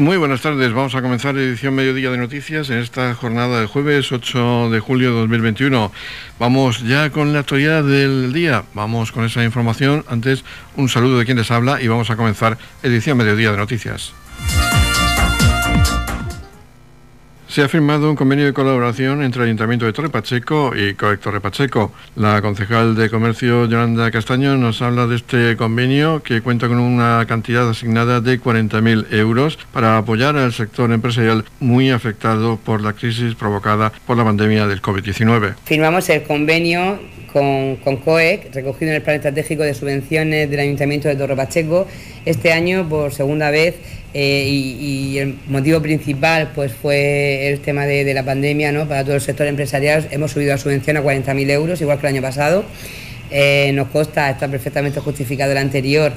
Muy buenas tardes. Vamos a comenzar edición mediodía de noticias en esta jornada de jueves 8 de julio de 2021. Vamos ya con la actualidad del día. Vamos con esa información. Antes, un saludo de quien les habla y vamos a comenzar edición mediodía de noticias. Se ha firmado un convenio de colaboración entre el Ayuntamiento de Torre Pacheco y COEC Torre Pacheco. La concejal de Comercio, Yolanda Castaño, nos habla de este convenio que cuenta con una cantidad asignada de 40.000 euros para apoyar al sector empresarial muy afectado por la crisis provocada por la pandemia del COVID-19. Firmamos el convenio con, con, COEC, recogido en el Plan Estratégico de Subvenciones del Ayuntamiento de Torre Pacheco, este año por segunda vez eh, y, el motivo principal pues fue el tema de, la pandemia ¿no? para todo el sector empresarial. Hemos subido la subvención a 40.000 euros, igual que el año pasado. Eh, nos consta, está perfectamente justificado el anterior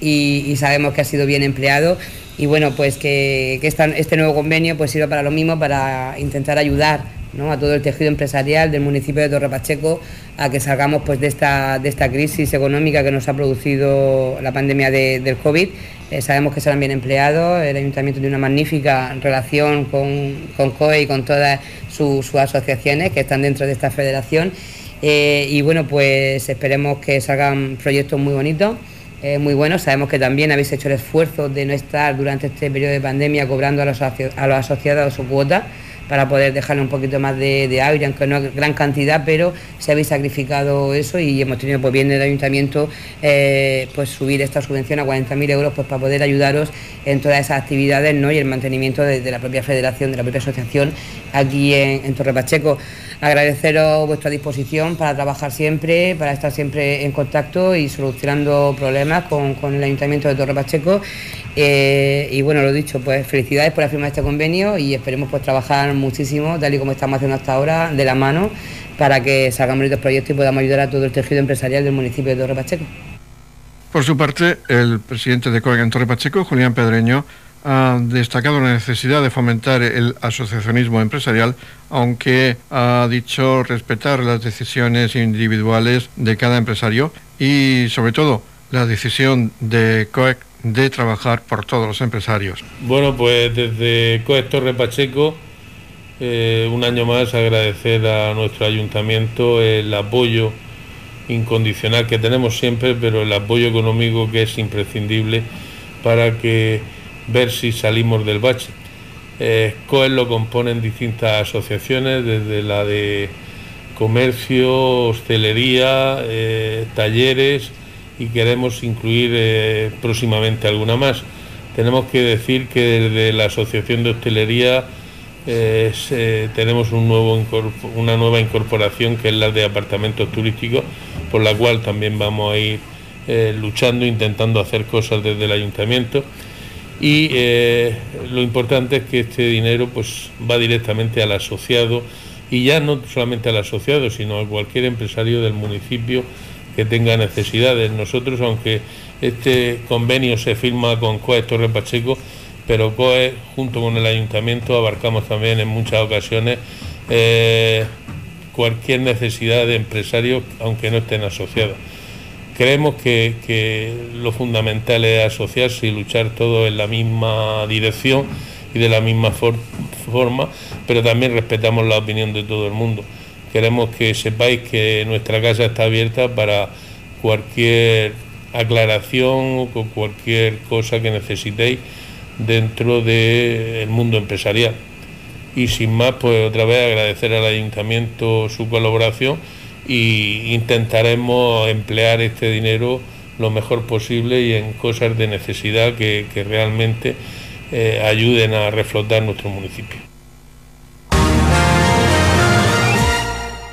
y, sabemos que ha sido bien empleado. Y bueno, pues que, este nuevo convenio pues sirva para lo mismo, para intentar ayudar a todo el tejido empresarial del municipio de Torre Pacheco a que salgamos pues, de, esta, de esta crisis económica que nos ha producido la pandemia del COVID. Eh, sabemos que serán bien empleados, el ayuntamiento tiene una magnífica relación con, con COE y con todas sus, asociaciones que están dentro de esta federación. Eh, y bueno, pues esperemos que salgan proyectos muy bonitos. Eh, muy buenos. Sabemos que también habéis hecho el esfuerzo de no estar durante este periodo de pandemia cobrando a los, a los asociados su cuota para poder dejarle un poquito más de, aire, aunque no es gran cantidad, pero se habéis sacrificado eso y hemos tenido pues bien el ayuntamiento eh, pues subir esta subvención a 40.000 euros pues para poder ayudaros en todas esas actividades ¿no? y el mantenimiento de, la propia federación, de la propia asociación aquí en, Torre Pacheco. Agradeceros vuestra disposición para trabajar siempre, para estar siempre en contacto y solucionando problemas con el Ayuntamiento de Torre Pacheco eh, y bueno, lo dicho, pues felicidades por la firma de este convenio y esperemos pues trabajar muchísimo, tal y como estamos haciendo hasta ahora, de la mano, para que salgamos estos proyectos y podamos ayudar a todo el tejido empresarial del municipio de Torre Pacheco. Por su parte, el presidente de COEG en Torre Pacheco, Julián Pedreño, ha destacado la necesidad de fomentar el asociacionismo empresarial, aunque ha dicho respetar las decisiones individuales de cada empresario y, sobre todo, la decisión de COEC de trabajar por todos los empresarios. Bueno, pues desde COEC Torre Pacheco, eh, un año más agradecer a nuestro ayuntamiento el apoyo incondicional que tenemos siempre, pero el apoyo económico que es imprescindible para que ver si salimos del bache. Eh, COEC lo componen distintas asociaciones, desde la de comercio, hostelería, eh, talleres, y queremos incluir eh, próximamente alguna más. Tenemos que decir que desde la Asociación de Hostelería eh, tenemos un nuevo, una nueva incorporación que es la de apartamentos turísticos, por la cual también vamos a ir eh, luchando, intentando hacer cosas desde el ayuntamiento. Y lo importante es que este dinero pues, va directamente al asociado y ya no solamente al asociado, sino a cualquier empresario del municipio que tenga necesidades. Nosotros, aunque este convenio se firma con COE Torre Pacheco, pero COE junto con el ayuntamiento abarcamos también en muchas ocasiones eh, cualquier necesidad de empresarios, aunque no estén asociados. Creemos que, lo fundamental es asociarse y luchar todos en la misma dirección y de la misma forma, pero también respetamos la opinión de todo el mundo. Queremos que sepáis que nuestra casa está abierta para cualquier aclaración o cualquier cosa que necesitéis dentro del mundo empresarial. Y sin más, pues otra vez agradecer al ayuntamiento su colaboración e intentaremos emplear este dinero lo mejor posible y en cosas de necesidad que, realmente eh, ayuden a reflotar nuestro municipio.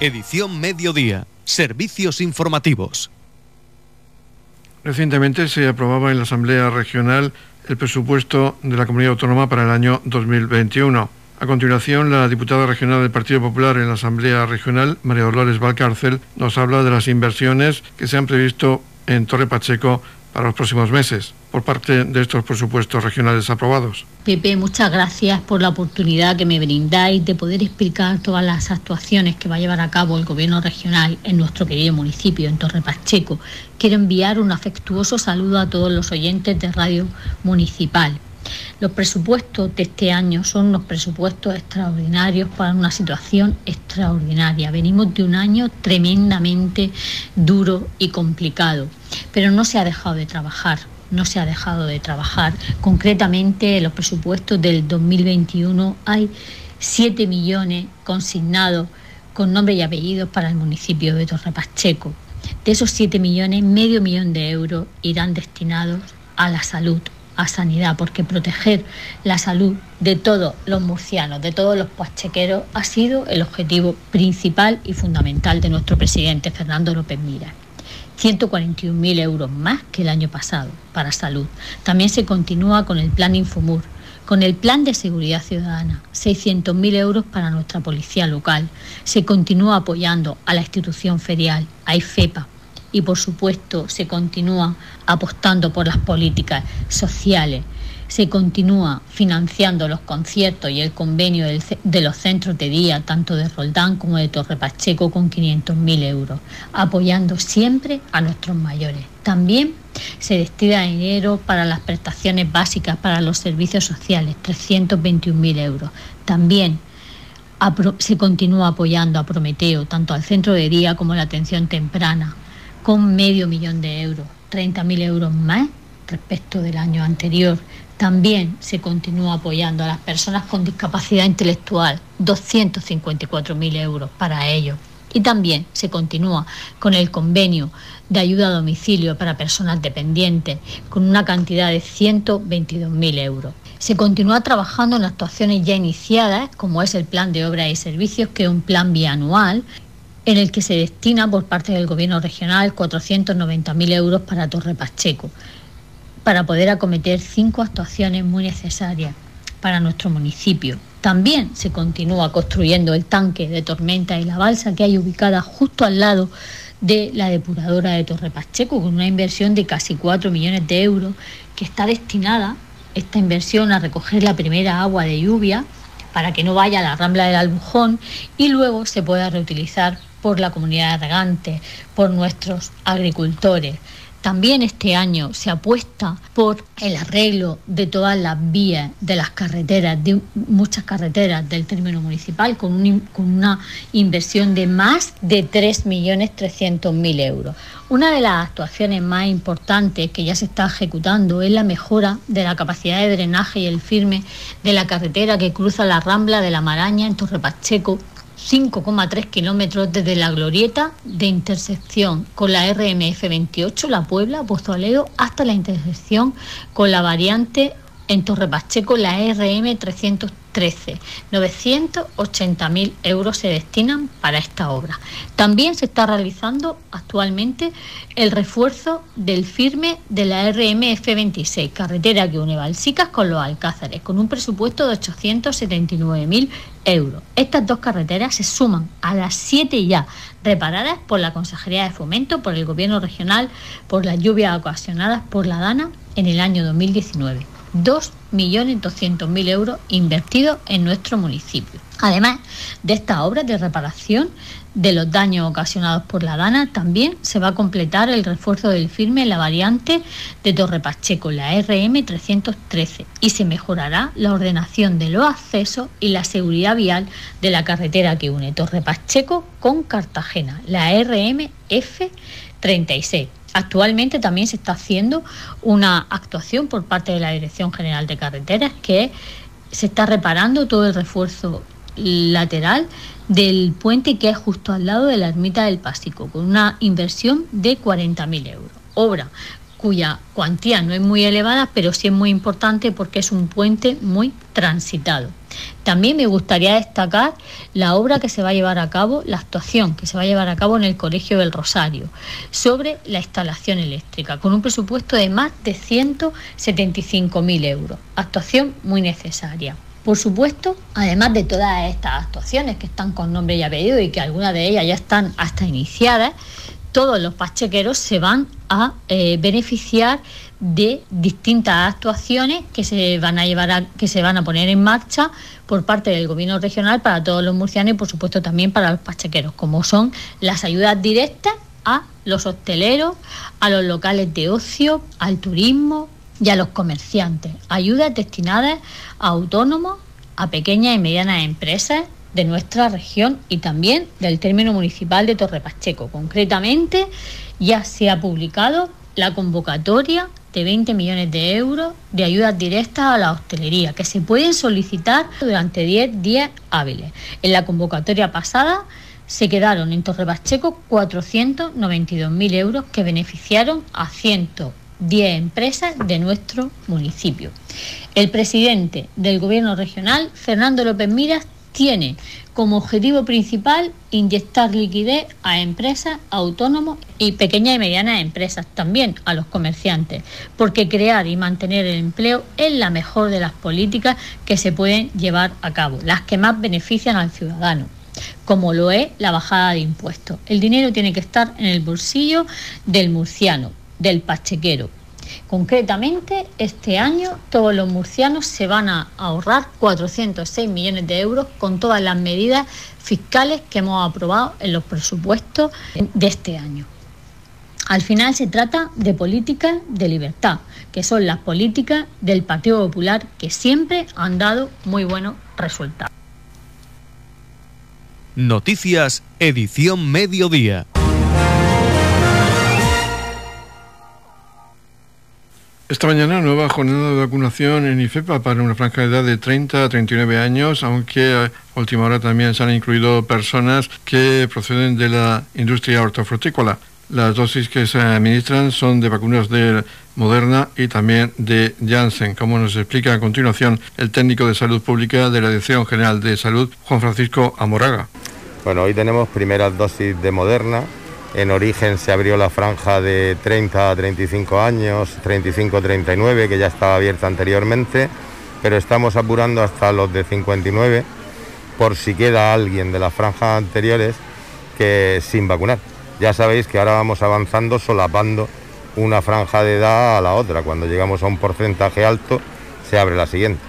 Edición Mediodía. Servicios informativos. Recientemente se aprobaba en la Asamblea Regional el presupuesto de la Comunidad Autónoma para el año 2021. A continuación, la diputada regional del Partido Popular en la Asamblea Regional, María Dolores Valcárcel, nos habla de las inversiones que se han previsto en Torre Pacheco para los próximos meses por parte de estos presupuestos regionales aprobados. Pepe, muchas gracias por la oportunidad que me brindáis de poder explicar todas las actuaciones que va a llevar a cabo el Gobierno regional en nuestro querido municipio, en Torre Pacheco. Quiero enviar un afectuoso saludo a todos los oyentes de Radio Municipal. Los presupuestos de este año son unos presupuestos extraordinarios para una situación extraordinaria. Venimos de un año tremendamente duro y complicado, pero no se ha dejado de trabajar no se ha dejado de trabajar. Concretamente, en los presupuestos del 2021 hay 7 millones consignados con nombre y apellidos para el municipio de Torre Pacheco. De esos 7 millones, medio millón de euros irán destinados a la salud a sanidad, porque proteger la salud de todos los murcianos, de todos los pachequeros, ha sido el objetivo principal y fundamental de nuestro presidente Fernando López Mira. 141.000 euros más que el año pasado para salud. También se continúa con el plan Infomur, con el plan de seguridad ciudadana, 600.000 euros para nuestra policía local. Se continúa apoyando a la institución ferial, a IFEPA, y por supuesto se continúa apostando por las políticas sociales, se continúa financiando los conciertos y el convenio de los centros de día, tanto de Roldán como de Torre Pacheco, con 500.000 euros, apoyando siempre a nuestros mayores. También se destina dinero para las prestaciones básicas para los servicios sociales, 321.000 euros. También se continúa apoyando a Prometeo, tanto al centro de día como a la atención temprana, con medio millón de euros, 30.000 euros más respecto del año anterior. También se continúa apoyando a las personas con discapacidad intelectual, 254.000 euros para ellos. Y también se continúa con el convenio de ayuda a domicilio para personas dependientes, con una cantidad de 122.000 euros. Se continúa trabajando en actuaciones ya iniciadas, como es el plan de obras y servicios, que es un plan bianual en el que se destina por parte del Gobierno regional 490.000 euros para Torre Pacheco, para poder acometer cinco actuaciones muy necesarias para nuestro municipio. También se continúa construyendo el tanque de tormenta y la balsa que hay ubicada justo al lado de la depuradora de Torre Pacheco, con una inversión de casi 4 millones de euros, que está destinada esta inversión a recoger la primera agua de lluvia para que no vaya a la rambla del Albujón y luego se pueda reutilizar por la comunidad regante, por nuestros agricultores. También este año se apuesta por el arreglo de todas las vías de las carreteras, de muchas carreteras del término municipal, con, una inversión de más de 3.300.000 euros. Una de las actuaciones más importantes que ya se está ejecutando es la mejora de la capacidad de drenaje y el firme de la carretera que cruza la Rambla de la Maraña en Torre Pacheco 5,3 kilómetros desde la glorieta de intersección con la RMF 28, La Puebla, Pozoleo, hasta la intersección con la variante en Torre Pacheco, la RM 313. 980.000 euros se destinan para esta obra. También se está realizando actualmente el refuerzo del firme de la RMF 26, carretera que une Balsicas con los Alcázares, con un presupuesto de 879.000 euros. Estas dos carreteras se suman a las siete ya reparadas por la Consejería de Fomento, por el Gobierno Regional, por las lluvias ocasionadas por la DANA en el año 2019. 2.200.000 euros invertidos en nuestro municipio. Además de esta obra de reparación de los daños ocasionados por la Dana, también se va a completar el refuerzo del firme en la variante de Torre Pacheco, la RM 313, y se mejorará la ordenación de los accesos y la seguridad vial de la carretera que une Torre Pacheco con Cartagena, la RMF 36 Actualmente también se está haciendo una actuación por parte de la Dirección General de Carreteras que se está reparando todo el refuerzo lateral del puente que es justo al lado de la ermita del Pásico, con una inversión de 40.000 euros. Obra cuya cuantía no es muy elevada, pero sí es muy importante porque es un puente muy transitado. También me gustaría destacar la obra que se va a llevar a cabo, la actuación que se va a llevar a cabo en el Colegio del Rosario sobre la instalación eléctrica, con un presupuesto de más de 175.000 euros. Actuación muy necesaria. Por supuesto, además de todas estas actuaciones que están con nombre y apellido y que algunas de ellas ya están hasta iniciadas, todos los pachequeros se van a eh, beneficiar de distintas actuaciones que se van a llevar a, que se van a poner en marcha por parte del gobierno regional para todos los murcianos y por supuesto también para los pachequeros, como son las ayudas directas a los hosteleros, a los locales de ocio, al turismo, y a los comerciantes. Ayudas destinadas a autónomos, a pequeñas y medianas empresas de nuestra región y también del término municipal de Torre Pacheco. Concretamente, ya se ha publicado la convocatoria de 20 millones de euros de ayudas directas a la hostelería que se pueden solicitar durante 10 días hábiles. En la convocatoria pasada se quedaron en Torre Pacheco 492.000 euros que beneficiaron a 110 empresas de nuestro municipio. El presidente del Gobierno regional, Fernando López Miras, tiene como objetivo principal inyectar liquidez a empresas, autónomos y pequeñas y medianas empresas, también a los comerciantes, porque crear y mantener el empleo es la mejor de las políticas que se pueden llevar a cabo, las que más benefician al ciudadano como lo es la bajada de impuestos. El dinero tiene que estar en el bolsillo del murciano, del pachequero, Concretamente, este año todos los murcianos se van a ahorrar 406 millones de euros con todas las medidas fiscales que hemos aprobado en los presupuestos de este año. Al final se trata de políticas de libertad, que son las políticas del Partido Popular que siempre han dado muy buenos resultados. Noticias, edición mediodía. Esta mañana nueva jornada de vacunación en IFEPA para una franja de edad de 30 a 39 años, aunque a última hora también se han incluido personas que proceden de la industria hortofrutícola. Las dosis que se administran son de vacunas de Moderna y también de Janssen, como nos explica a continuación el técnico de salud pública de la Dirección General de Salud, Juan Francisco Amoraga. Bueno, hoy tenemos primeras dosis de Moderna, en origen se abrió la franja de 30 a 35 años, 35-39, que ya estaba abierta anteriormente, pero estamos apurando hasta los de 59 por si queda alguien de las franjas anteriores que sin vacunar. Ya sabéis que ahora vamos avanzando solapando una franja de edad a la otra. Cuando llegamos a un porcentaje alto, se abre la siguiente.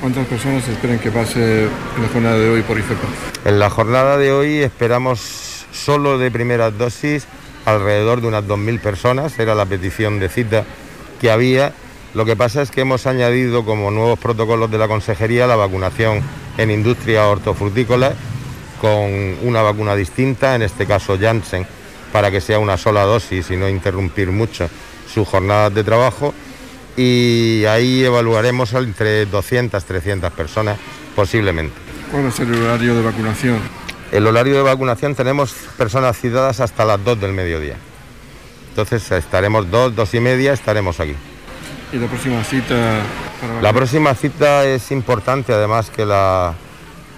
¿Cuántas personas esperan que pase en la jornada de hoy por IFEPA? En la jornada de hoy esperamos solo de primeras dosis alrededor de unas 2.000 personas, era la petición de cita que había. Lo que pasa es que hemos añadido como nuevos protocolos de la consejería la vacunación en industria hortofrutícola con una vacuna distinta, en este caso Janssen, para que sea una sola dosis y no interrumpir mucho sus jornadas de trabajo. Y ahí evaluaremos entre 200, 300 personas posiblemente. ¿Cuál es el horario de vacunación? El horario de vacunación tenemos personas citadas hasta las 2 del mediodía. Entonces estaremos dos, dos y media, estaremos aquí. ¿Y la próxima cita? la próxima cita es importante además que, la,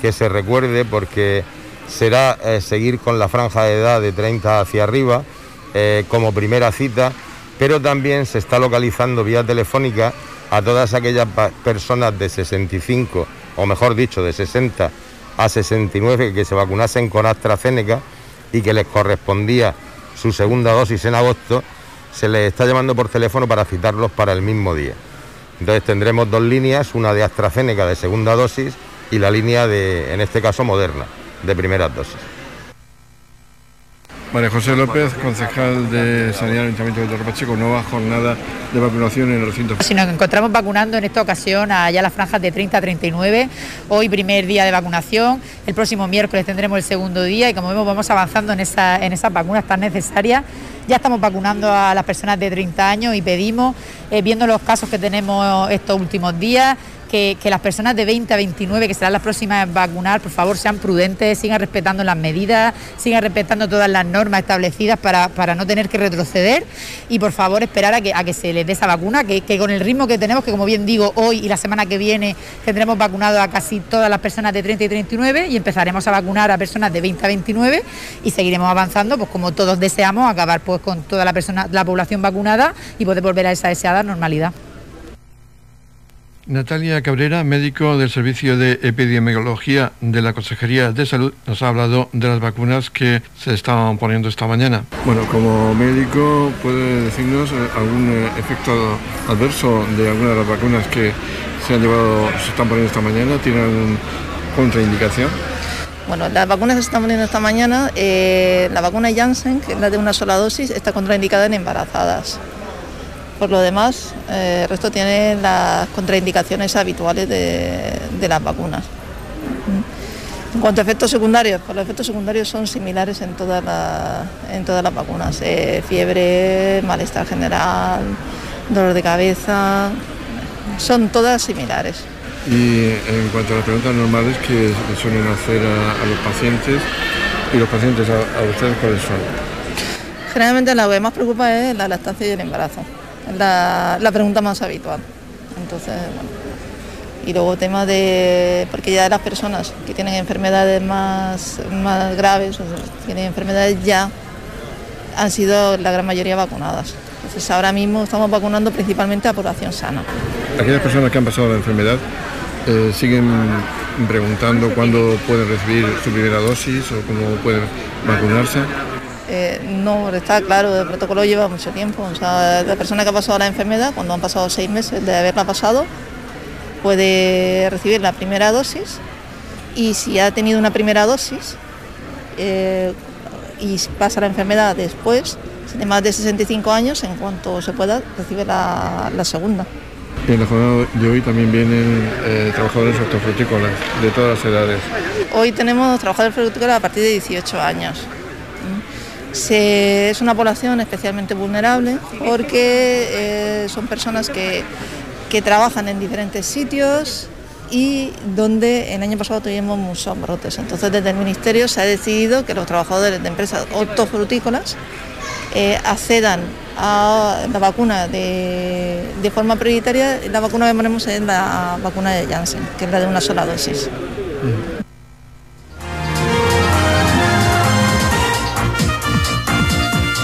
que se recuerde porque será eh, seguir con la franja de edad de 30 hacia arriba eh, como primera cita, pero también se está localizando vía telefónica a todas aquellas personas de 65, o mejor dicho, de 60 a 69 que se vacunasen con AstraZeneca y que les correspondía su segunda dosis en agosto, se les está llamando por teléfono para citarlos para el mismo día. Entonces tendremos dos líneas, una de AstraZeneca de segunda dosis y la línea de, en este caso, Moderna, de primera dosis. María José López, concejal de Sanidad del Ayuntamiento de Torre nueva jornada de vacunación en el recinto. Si nos encontramos vacunando en esta ocasión allá las franjas de 30 a 39, hoy primer día de vacunación, el próximo miércoles tendremos el segundo día y como vemos vamos avanzando en esas vacunas tan necesarias. Ya estamos vacunando a las personas de 30 años y pedimos, eh, viendo los casos que tenemos estos últimos días, que, las personas de 20 a 29, que serán las próximas a vacunar, por favor sean prudentes, sigan respetando las medidas, sigan respetando todas las normas establecidas para, no tener que retroceder y por favor esperar a que, a que se les dé esa vacuna, que, con el ritmo que tenemos, que como bien digo, hoy y la semana que viene tendremos vacunado a casi todas las personas de 30 y 39 y empezaremos a vacunar a personas de 20 a 29 y seguiremos avanzando, pues como todos deseamos, acabar pues con toda la, persona, la población vacunada y poder volver a esa deseada normalidad. Natalia Cabrera, médico del Servicio de Epidemiología de la Consejería de Salud, nos ha hablado de las vacunas que se estaban poniendo esta mañana. Bueno, como médico, ¿puede decirnos eh, algún eh, efecto adverso de alguna de las vacunas que se han llevado, se están poniendo esta mañana? ¿Tiene alguna contraindicación? Bueno, las vacunas que se están poniendo esta mañana, eh, la vacuna Janssen, que es la de una sola dosis, está contraindicada en embarazadas. Por lo demás, eh, el resto tiene las contraindicaciones habituales de, las vacunas. En cuanto a efectos secundarios, pues los efectos secundarios son similares en todas, en todas las vacunas. Eh, fiebre, malestar general, dolor de cabeza, son todas similares. Y en cuanto a las preguntas normales que suelen hacer a, los pacientes, y los pacientes a, ustedes, ¿cuáles son? Generalmente la que más preocupa es la lactancia y el embarazo, la, la pregunta más habitual. Entonces, bueno. Y luego tema de, porque ya las personas que tienen enfermedades más, más graves, o tienen enfermedades ya, han sido la gran mayoría vacunadas. Entonces ahora mismo estamos vacunando principalmente a población sana. Aquellas personas que han pasado la enfermedad eh, siguen preguntando cuándo pueden recibir su primera dosis o cómo pueden vacunarse. Eh, no, está claro, el protocolo lleva mucho tiempo. O sea, la persona que ha pasado la enfermedad, cuando han pasado seis meses de haberla pasado, puede recibir la primera dosis y si ha tenido una primera dosis eh, y pasa la enfermedad después, de más de 65 años, en cuanto se pueda, recibe la, segunda. Y en la jornada de hoy también vienen eh, trabajadores hortofrutícolas de todas las edades. Hoy tenemos trabajadores hortofrutícolas a partir de 18 años. Es una población especialmente vulnerable porque eh, son personas que, que trabajan en diferentes sitios, y donde el año pasado tuvimos muchos brotes. Entonces desde el Ministerio se ha decidido que los trabajadores de empresas hortofrutícolas eh, accedan a la vacuna de, forma prioritaria, la vacuna que ponemos es la vacuna de Janssen, que es la de una sola dosis.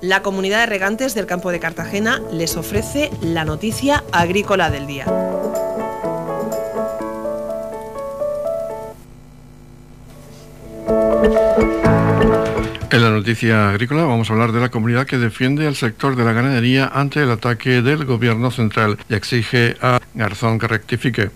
La comunidad de regantes del campo de Cartagena les ofrece la noticia agrícola del día. En la noticia agrícola vamos a hablar de la comunidad que defiende al sector de la ganadería ante el ataque del gobierno central y exige a Garzón que rectifique.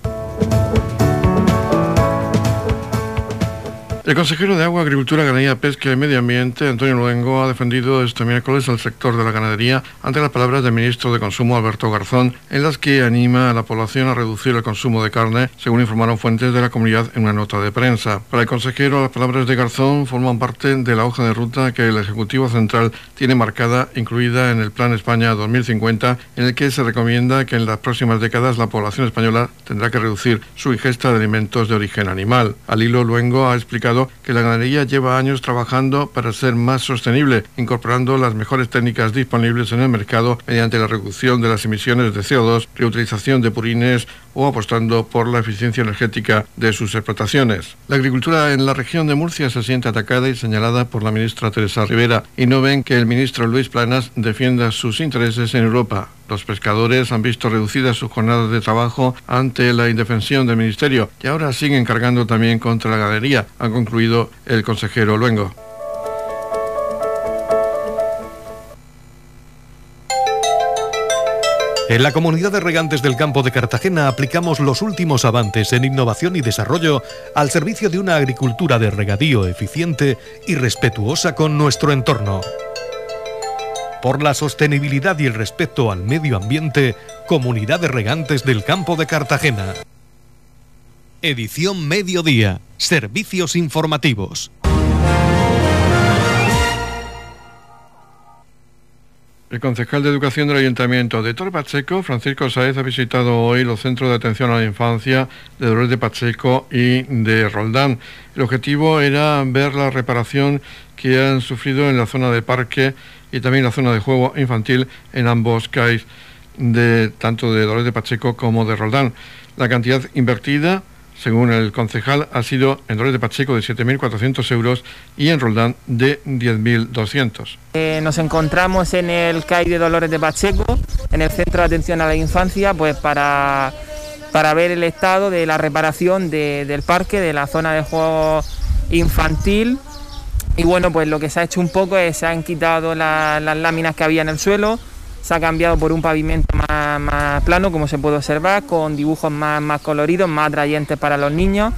El consejero de Agua, Agricultura, Ganadería, Pesca y Medio Ambiente, Antonio Luengo, ha defendido este miércoles al sector de la ganadería ante las palabras del ministro de Consumo, Alberto Garzón, en las que anima a la población a reducir el consumo de carne, según informaron fuentes de la comunidad en una nota de prensa. Para el consejero, las palabras de Garzón forman parte de la hoja de ruta que el Ejecutivo Central tiene marcada, incluida en el Plan España 2050, en el que se recomienda que en las próximas décadas la población española tendrá que reducir su ingesta de alimentos de origen animal. Al hilo, Luengo ha explicado que la ganadería lleva años trabajando para ser más sostenible, incorporando las mejores técnicas disponibles en el mercado mediante la reducción de las emisiones de CO2, reutilización de purines o apostando por la eficiencia energética de sus explotaciones. La agricultura en la región de Murcia se siente atacada y señalada por la ministra Teresa Rivera y no ven que el ministro Luis Planas defienda sus intereses en Europa. Los pescadores han visto reducidas sus jornadas de trabajo ante la indefensión del ministerio y ahora siguen cargando también contra la galería, ha concluido el consejero Luengo. En la comunidad de regantes del campo de Cartagena aplicamos los últimos avances en innovación y desarrollo al servicio de una agricultura de regadío eficiente y respetuosa con nuestro entorno por la sostenibilidad y el respeto al medio ambiente, Comunidad de Regantes del Campo de Cartagena. Edición Mediodía. Servicios informativos. El concejal de Educación del Ayuntamiento de Torre Pacheco, Francisco Saez, ha visitado hoy los centros de atención a la infancia de Dolores de Pacheco y de Roldán. El objetivo era ver la reparación que han sufrido en la zona de parque y también la zona de juego infantil en ambos CAIs, de, tanto de Dolores de Pacheco como de Roldán. La cantidad invertida, según el concejal, ha sido en Dolores de Pacheco de 7.400 euros y en Roldán de 10.200. Eh, nos encontramos en el CAI de Dolores de Pacheco, en el Centro de Atención a la Infancia, pues para para ver el estado de la reparación del parque, de la zona de juego infantil. Y bueno, pues lo que se ha hecho un poco es se han quitado las láminas que había en el suelo, se ha cambiado por un pavimento más, plano, como se puede observar, con dibujos más, más coloridos, más atrayentes para los niños.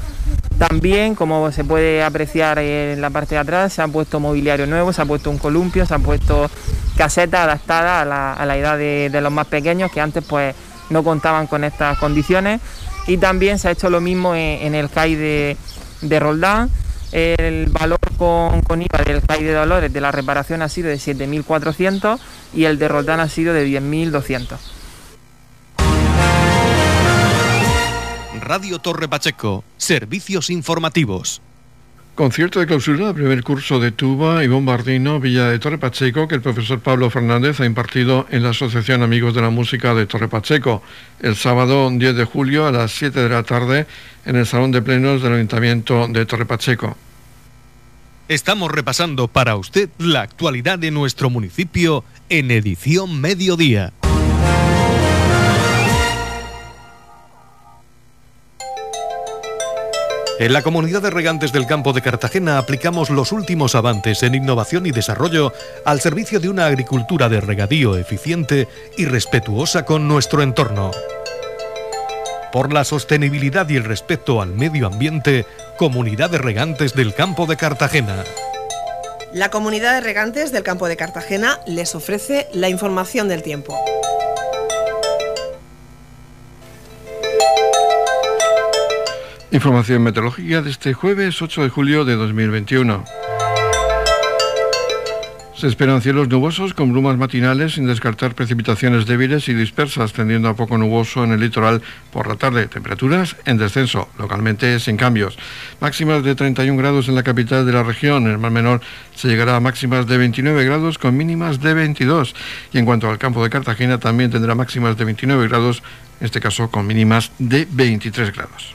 También, como se puede apreciar en la parte de atrás, se ha puesto mobiliario nuevo, se ha puesto un columpio, se ha puesto casetas adaptadas a la, edad de, los más pequeños que antes pues no contaban con estas condiciones. Y también se ha hecho lo mismo en, el CAI de, de Roldán. El valor con, con, IVA del CAI de Dolores de la reparación ha sido de 7.400 y el de Roldán ha sido de 10.200. Radio Torre Pacheco, servicios informativos. Concierto de clausura del primer curso de tuba y bombardino Villa de Torre Pacheco que el profesor Pablo Fernández ha impartido en la Asociación Amigos de la Música de Torre Pacheco el sábado 10 de julio a las 7 de la tarde en el Salón de Plenos del Ayuntamiento de Torre Pacheco. Estamos repasando para usted la actualidad de nuestro municipio en edición mediodía. En la comunidad de regantes del campo de Cartagena aplicamos los últimos avances en innovación y desarrollo al servicio de una agricultura de regadío eficiente y respetuosa con nuestro entorno. Por la sostenibilidad y el respeto al medio ambiente, Comunidad de Regantes del Campo de Cartagena. La Comunidad de Regantes del Campo de Cartagena les ofrece la información del tiempo. Información meteorológica de este jueves 8 de julio de 2021. Se esperan cielos nubosos con brumas matinales sin descartar precipitaciones débiles y dispersas, tendiendo a poco nuboso en el litoral por la tarde. Temperaturas en descenso, localmente sin cambios. Máximas de 31 grados en la capital de la región. En el mar menor se llegará a máximas de 29 grados con mínimas de 22. Y en cuanto al campo de Cartagena también tendrá máximas de 29 grados, en este caso con mínimas de 23 grados.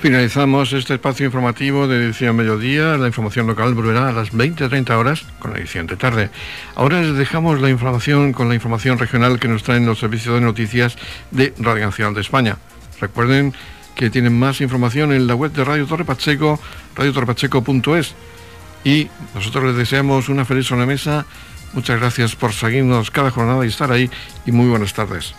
Finalizamos este espacio informativo de edición mediodía. La información local volverá a las 20-30 horas con la edición de tarde. Ahora les dejamos la información con la información regional que nos traen los servicios de noticias de Radio Nacional de España. Recuerden que tienen más información en la web de Radio Torre Pacheco, radiotorrepacheco.es. Y nosotros les deseamos una feliz mesa. Muchas gracias por seguirnos cada jornada y estar ahí. Y muy buenas tardes.